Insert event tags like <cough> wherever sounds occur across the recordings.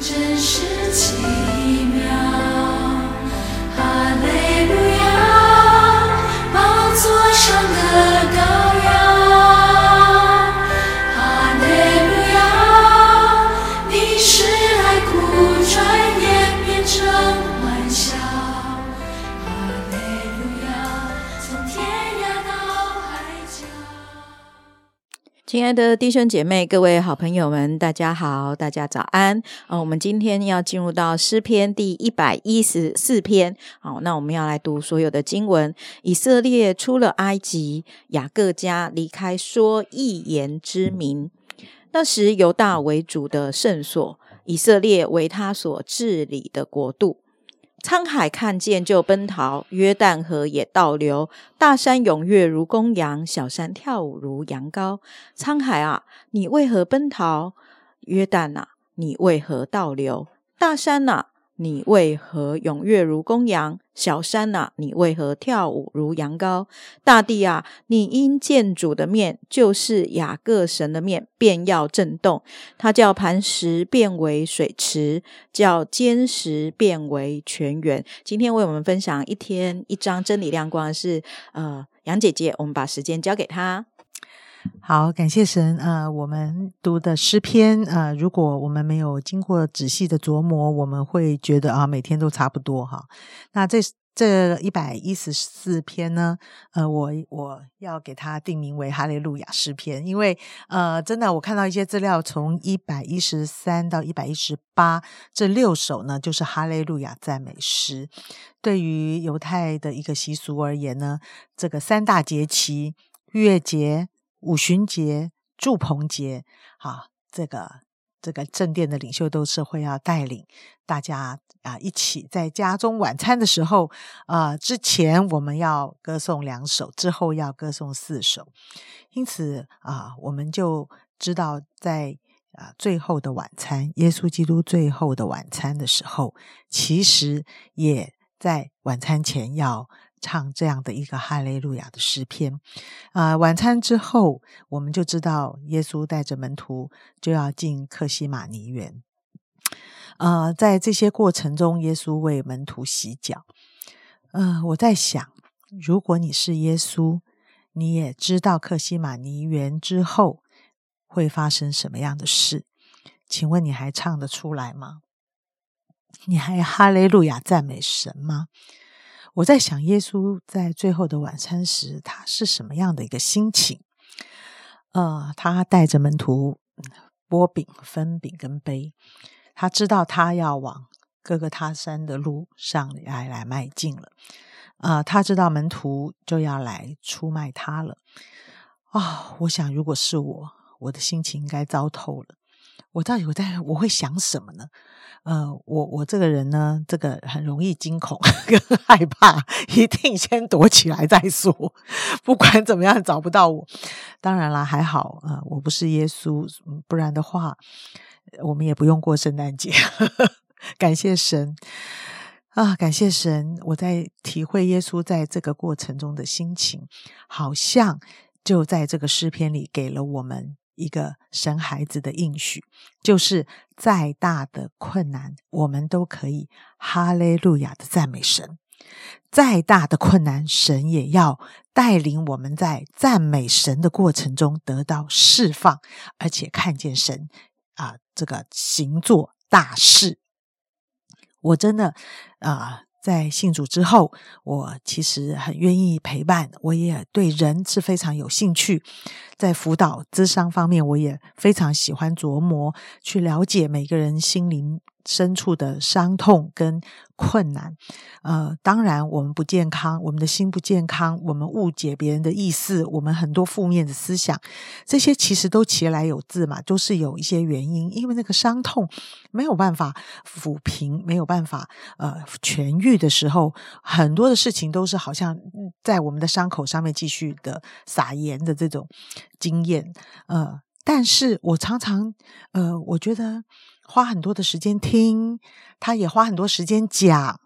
真实奇妙。亲爱的弟兄姐妹、各位好朋友们，大家好，大家早安啊、我们今天要进入到诗篇第一百一十四篇。好，那我们要来读所有的经文。以色列出了埃及，雅各家离开说一言之民。那时犹大为主的圣所，以色列为他所治理的国度。沧海看见就奔逃，约旦河也倒流，大山踊跃如公羊，小山跳舞如羊羔。沧海啊，你为何奔逃？约旦啊，你为何倒流？大山啊，你为何踊跃如公羊？小山啊，你为何跳舞如羊羔？大地啊，你因见主的面，就是雅各神的面，便要震动。他叫磐石变为水池，叫坚石变为泉源。今天为我们分享一天一章真理亮光是呃杨姐姐，我们把时间交给她。好，感谢神。呃，我们读的诗篇，呃，如果我们没有经过仔细的琢磨，我们会觉得啊，每天都差不多哈。那这这一百一十四篇呢，呃，我我要给它定名为哈利路亚诗篇，因为呃，真的我看到一些资料，从一百一十三到一百一十八这六首呢，就是哈利路亚赞美诗。对于犹太的一个习俗而言呢，这个三大节期月节。五旬节、祝棚节，啊，这个这个正殿的领袖都是会要带领大家啊一起在家中晚餐的时候，啊，之前我们要歌颂两首，之后要歌颂四首，因此啊，我们就知道在啊最后的晚餐，耶稣基督最后的晚餐的时候，其实也在晚餐前要。唱这样的一个哈利路亚的诗篇，啊、晚餐之后，我们就知道耶稣带着门徒就要进克西马尼园。呃，在这些过程中，耶稣为门徒洗脚。呃，我在想，如果你是耶稣，你也知道克西马尼园之后会发生什么样的事，请问你还唱得出来吗？<laughs> 你还哈利路亚赞美神吗？我在想，耶稣在最后的晚餐时，他是什么样的一个心情？呃，他带着门徒剥饼、分饼跟杯，他知道他要往各个他山的路上来来迈进了。啊、他知道门徒就要来出卖他了。啊、我想，如果是我，我的心情应该糟透了。我到底我在我会想什么呢？呃，我我这个人呢，这个很容易惊恐 <laughs> 跟害怕，一定先躲起来再说。不管怎么样，找不到我。当然啦，还好啊、呃我不是耶稣，不然的话，我们也不用过圣诞节。<laughs> 感谢神啊，感谢神！我在体会耶稣在这个过程中的心情，好像就在这个诗篇里给了我们一个神孩子的应许，就是再大的困难，我们都可以哈利路亚的赞美神。再大的困难，神也要带领我们在赞美神的过程中得到释放，而且看见神啊、这个行做大事。我真的啊、在信主之后，我其实很愿意陪伴，我也对人是非常有兴趣。在辅导智商方面，我也非常喜欢琢磨，去了解每个人心灵深处的伤痛跟困难。呃，当然，我们不健康，我们的心不健康，我们误解别人的意思，我们很多负面的思想，这些其实都其来有自嘛，都是有一些原因，因为那个伤痛没有办法抚平，没有办法呃痊愈的时候，很多的事情都是好像在我们的伤口上面继续的撒盐的这种经验，呃，但是我常常呃，我觉得花很多的时间听，他也花很多时间讲，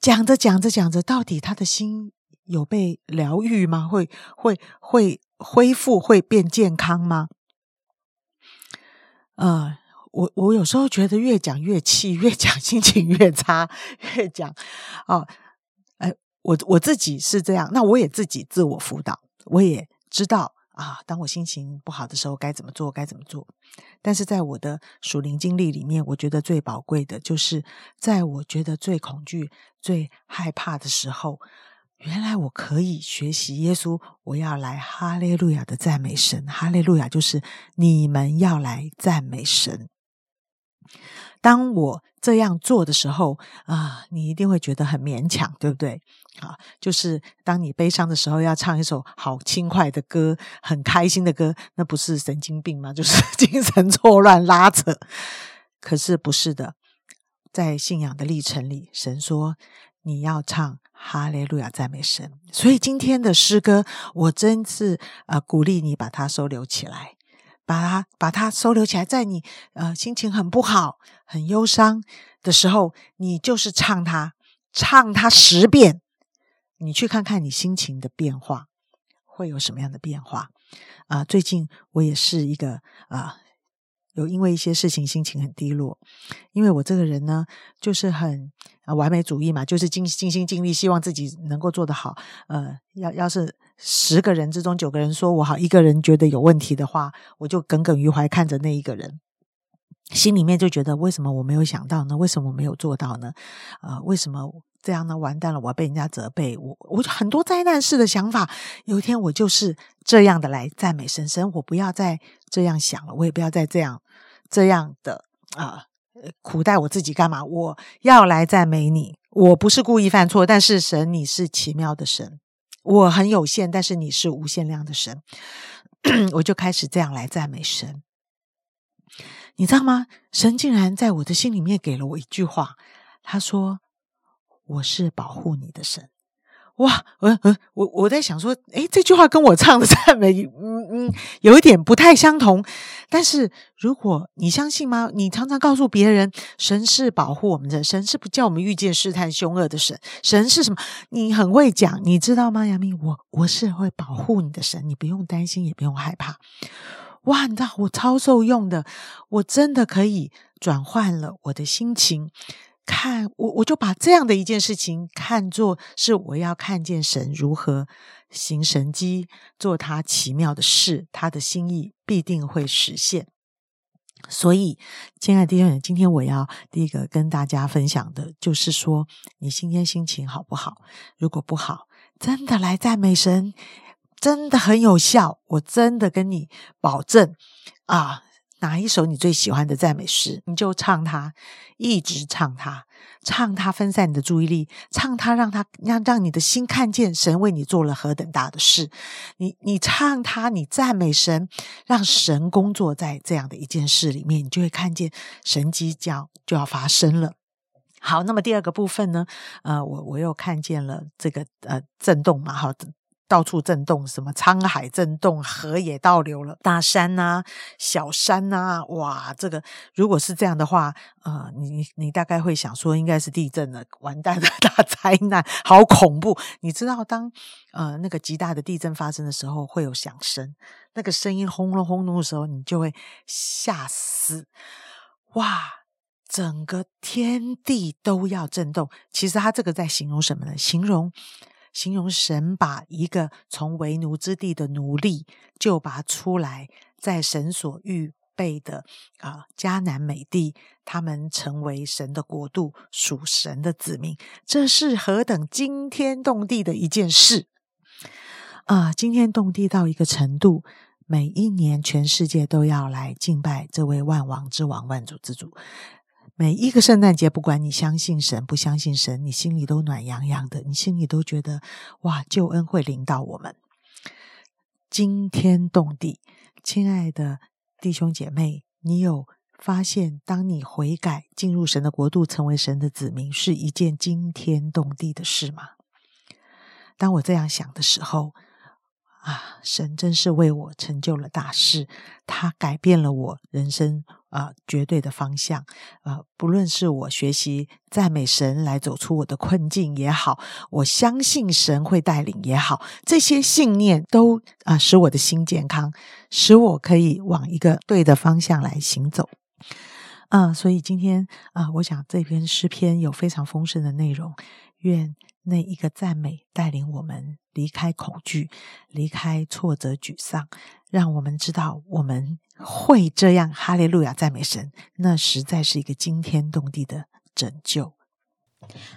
讲着讲着讲着，到底他的心有被疗愈吗？会会会恢复，会变健康吗？呃，我我有时候觉得越讲越气，越讲心情越差，越讲哦，哎，我我自己是这样，那我也自己自我辅导，我也知道啊，当我心情不好的时候该怎么做，该怎么做。但是在我的属灵经历里面，我觉得最宝贵的就是在我觉得最恐惧、最害怕的时候。原来我可以学习耶稣，我要来哈利路亚的赞美神。哈利路亚就是你们要来赞美神。当我这样做的时候啊，你一定会觉得很勉强，对不对？啊，就是当你悲伤的时候，要唱一首好轻快的歌，很开心的歌，那不是神经病吗？<laughs> 就是精神错乱、拉扯。可是不是的，在信仰的历程里，神说你要唱。哈利路亚，赞美神！所以今天的诗歌，我真是呃鼓励你把它收留起来，把它把它收留起来，在你呃心情很不好、很忧伤的时候，你就是唱它，唱它十遍，你去看看你心情的变化会有什么样的变化啊！最近我也是一个啊。有因为一些事情心情很低落，因为我这个人呢，就是很完美主义嘛，就是尽尽心尽力，希望自己能够做得好。呃，要要是十个人之中九个人说我好，一个人觉得有问题的话，我就耿耿于怀看着那一个人，心里面就觉得为什么我没有想到呢？为什么我没有做到呢？呃，为什么这样呢？完蛋了，我要被人家责备，我我很多灾难式的想法。有一天我就是这样的来赞美神，神，我不要再这样想了，我也不要再这样。这样的啊，呃苦待我自己干嘛？我要来赞美你。我不是故意犯错，但是神，你是奇妙的神。我很有限，但是你是无限量的神。<coughs> 我就开始这样来赞美神。你知道吗？神竟然在我的心里面给了我一句话，他说：“我是保护你的神。”哇，我我我在想说，诶，这句话跟我唱的赞美，嗯嗯，有一点不太相同。但是如果你相信吗？你常常告诉别人，神是保护我们的，神是不叫我们遇见试探凶恶的神。神是什么？你很会讲，你知道吗？杨明，我我是会保护你的神，你不用担心，也不用害怕。哇，你知道我超受用的，我真的可以转换了我的心情。看我，我就把这样的一件事情看作是我要看见神如何行神迹，做他奇妙的事，他的心意必定会实现。所以，亲爱的弟兄们，今天我要第一个跟大家分享的就是说，你今天心情好不好？如果不好，真的来赞美神，真的很有效。我真的跟你保证啊。哪一首你最喜欢的赞美诗，你就唱它，一直唱它，唱它分散你的注意力，唱它让它让让你的心看见神为你做了何等大的事。你你唱它，你赞美神，让神工作在这样的一件事里面，你就会看见神迹将就要发生了。好，那么第二个部分呢？呃，我我又看见了这个呃震动嘛，好。到处震动，什么沧海震动，河也倒流了，大山呐，小山呐，哇，这个如果是这样的话，呃，你你大概会想说，应该是地震了，完蛋的大灾难，<laughs> 好恐怖。你知道，当呃那个极大的地震发生的时候，会有响声，那个声音轰隆轰隆的时候，你就会吓死，哇，整个天地都要震动。其实他这个在形容什么呢？形容。形容神把一个从为奴之地的奴隶救拔出来，在神所预备的啊迦南美地，他们成为神的国度，属神的子民，这是何等惊天动地的一件事啊！惊天动地到一个程度，每一年全世界都要来敬拜这位万王之王、万主之主。每一个圣诞节，不管你相信神不相信神，你心里都暖洋洋的，你心里都觉得哇，救恩会临到我们，惊天动地。亲爱的弟兄姐妹，你有发现，当你悔改进入神的国度，成为神的子民，是一件惊天动地的事吗？当我这样想的时候。啊，神真是为我成就了大事，他改变了我人生啊绝对的方向啊！不论是我学习赞美神来走出我的困境也好，我相信神会带领也好，这些信念都啊使我的心健康，使我可以往一个对的方向来行走。啊、所以今天啊、我想这篇诗篇有非常丰盛的内容。愿那一个赞美带领我们离开恐惧，离开挫折、沮丧，让我们知道我们会这样哈利路亚赞美神，那实在是一个惊天动地的拯救。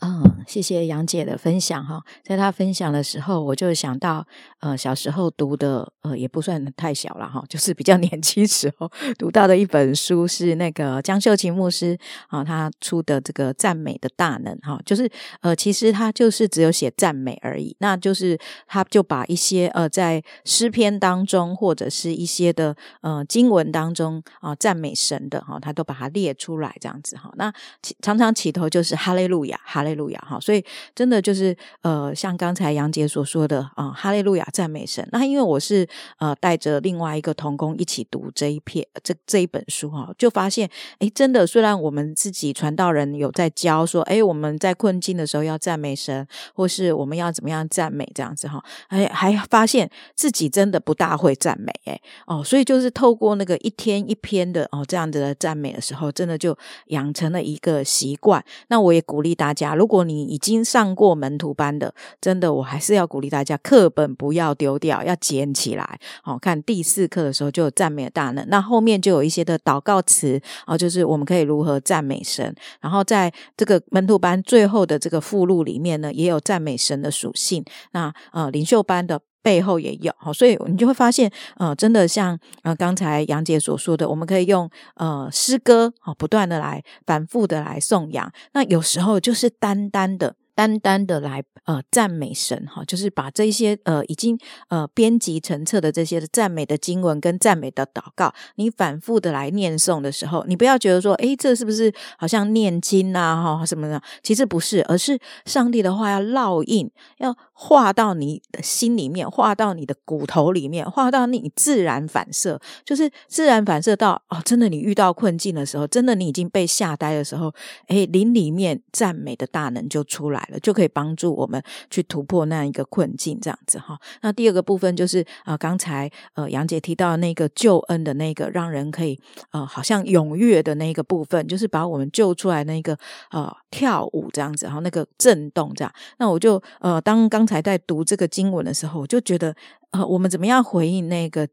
嗯，谢谢杨姐的分享哈。在她分享的时候，我就想到，呃，小时候读的，呃，也不算太小了哈，就是比较年轻时候读到的一本书，是那个江秀琴牧师啊，他出的这个赞美的大能哈，就是呃，其实他就是只有写赞美而已，那就是他就把一些呃，在诗篇当中或者是一些的呃经文当中啊、赞美神的哈，他都把它列出来这样子哈。那起常常起头就是哈利路亚，哈利路亚哈，所以真的就是呃，像刚才杨杰所说的啊、哈利路亚赞美神。那因为我是呃带着另外一个童工一起读这一篇这这一本书哈，就发现哎，真的虽然我们自己传道人有在教说，哎，我们在困境的时候要赞美神，或是我们要怎么样赞美这样子哈，哎，还发现自己真的不大会赞美哎，哦，所以就是透过那个一天一篇的哦这样子的赞美的时候，真的就养成了一个习惯。那我也鼓励大家，如果你已经上过门徒班的，真的我还是要鼓励大家，课本不要丢掉，要捡起来。好、看第四课的时候就有赞美大能，那后面就有一些的祷告词哦，就是我们可以如何赞美神。然后在这个门徒班最后的这个附录里面呢，也有赞美神的属性。那呃，领袖班的。背后也有，好，所以你就会发现，呃，真的像呃刚才杨姐所说的，我们可以用呃诗歌，好，不断的来反复的来颂扬。那有时候就是单单的。单单的来呃赞美神哈，就是把这些呃已经呃编辑成册的这些赞美的经文跟赞美的祷告，你反复的来念诵的时候，你不要觉得说，诶，这是不是好像念经啊哈什么的？其实不是，而是上帝的话要烙印，要画到你的心里面，画到你的骨头里面，画到你自然反射，就是自然反射到哦，真的你遇到困境的时候，真的你已经被吓呆的时候，诶，灵里面赞美的大能就出来了就可以帮助我们去突破那样一个困境，这样子哈。那第二个部分就是啊、呃刚才呃杨姐提到那个救恩的那个让人可以呃好像踊跃的那个部分，就是把我们救出来那个呃跳舞这样子，然后那个震动这样。那我就呃当刚才在读这个经文的时候，我就觉得呃我们怎么样回应那个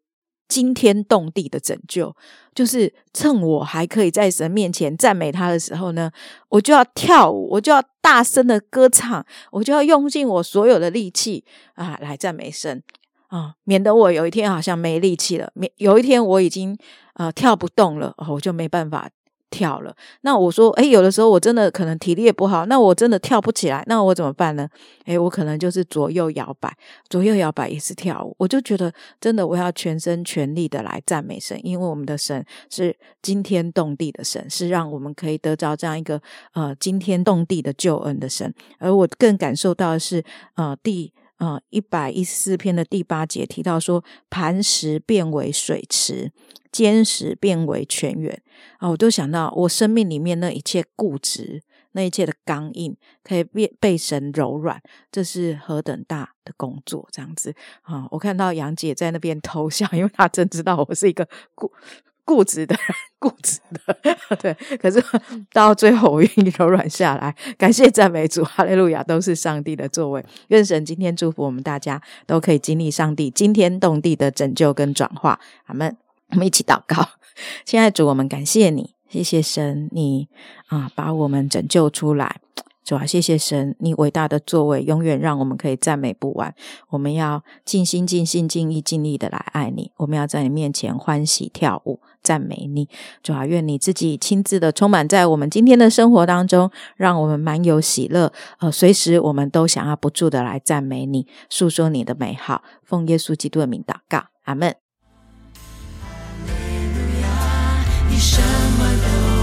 惊天动地的拯救？就是趁我还可以在神面前赞美他的时候呢，我就要跳舞，我就要大声的歌唱，我就要用尽我所有的力气啊来赞美神啊，免得我有一天好像没力气了，免有一天我已经啊跳不动了，我就没办法。跳了，那我说，诶，有的时候我真的可能体力也不好，那我真的跳不起来，那我怎么办呢？诶，我可能就是左右摇摆，左右摇摆也是跳舞。我就觉得，真的我要全身全力的来赞美神，因为我们的神是惊天动地的神，是让我们可以得着这样一个呃惊天动地的救恩的神。而我更感受到的是，呃，第啊一百一十四篇的第八节提到说，磐石变为水池，坚石变为泉源啊，我都想到我生命里面那一切固执。那一切的刚硬可以变被神柔软，这是何等大的工作！这样子啊，我看到杨姐在那边偷笑，因为她真知道我是一个固 <laughs> 固执的，固执的对。可是到最后，我愿意柔软下来，感谢赞美主，哈利路亚，都是上帝的作为。愿神今天祝福我们大家，都可以经历上帝惊天动地的拯救跟转化。阿门。<laughs> 我们一起祷告，亲爱的主，我们感谢你，谢谢神，你啊把我们拯救出来。主啊，谢谢神，你伟大的作为永远让我们可以赞美不完。我们要尽心、尽心、尽意、尽力的来爱你。我们要在你面前欢喜跳舞，赞美你。主啊，愿你自己亲自的充满在我们今天的生活当中，让我们满有喜乐。呃，随时我们都想要不住的来赞美你，诉说你的美好。奉耶稣基督的名祷告，阿门。你什么都